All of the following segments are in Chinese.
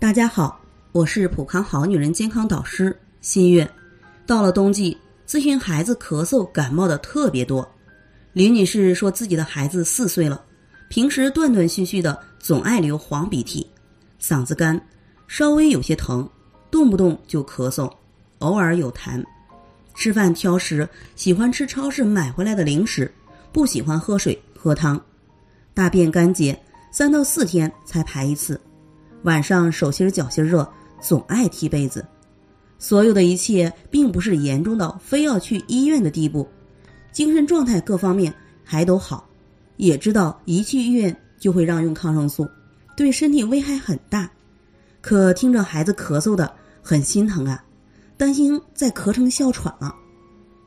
大家好，我是普康好女人健康导师新月。到了冬季，咨询孩子咳嗽、感冒的特别多。李女士说自己的孩子四岁了，平时断断续续的，总爱流黄鼻涕，嗓子干，稍微有些疼，动不动就咳嗽，偶尔有痰。吃饭挑食，喜欢吃超市买回来的零食，不喜欢喝水喝汤。大便干结，三到四天才排一次。晚上手心脚心热，总爱踢被子。所有的一切并不是严重到非要去医院的地步，精神状态各方面还都好。也知道一去医院就会让用抗生素，对身体危害很大。可听着孩子咳嗽的，很心疼啊，担心再咳成哮喘了。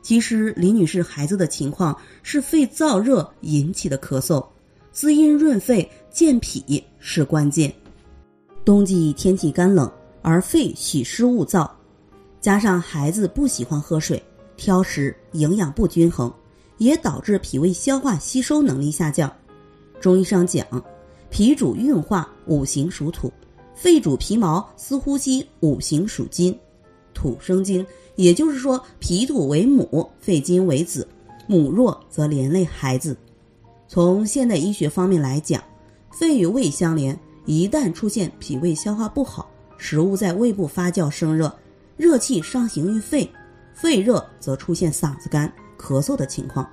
其实李女士孩子的情况是肺燥热引起的咳嗽，滋阴润肺健脾是关键。冬季天气干冷，而肺喜湿恶燥，加上孩子不喜欢喝水、挑食、营养不均衡，也导致脾胃消化吸收能力下降。中医上讲，脾主运化，五行属土；肺主皮毛，司呼吸，五行属金。土生金，也就是说，脾土为母，肺金为子，母弱则连累孩子。从现代医学方面来讲，肺与胃相连。一旦出现脾胃消化不好，食物在胃部发酵生热，热气上行于肺，肺热则出现嗓子干、咳嗽的情况。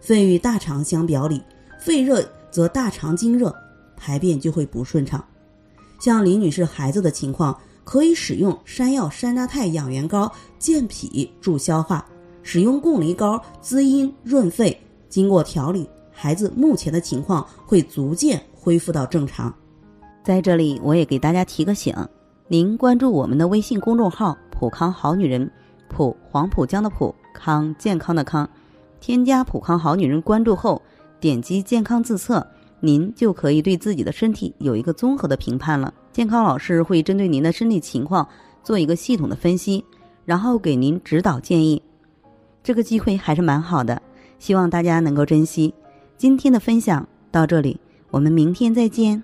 肺与大肠相表里，肺热则大肠经热，排便就会不顺畅。像李女士孩子的情况，可以使用山药山楂肽养元膏健脾助消化，使用贡梨膏滋阴润肺。经过调理，孩子目前的情况会逐渐恢复到正常。在这里，我也给大家提个醒：您关注我们的微信公众号“普康好女人”，普黄浦江的普康健康的康，添加“普康好女人”关注后，点击健康自测，您就可以对自己的身体有一个综合的评判了。健康老师会针对您的身体情况做一个系统的分析，然后给您指导建议。这个机会还是蛮好的，希望大家能够珍惜。今天的分享到这里，我们明天再见。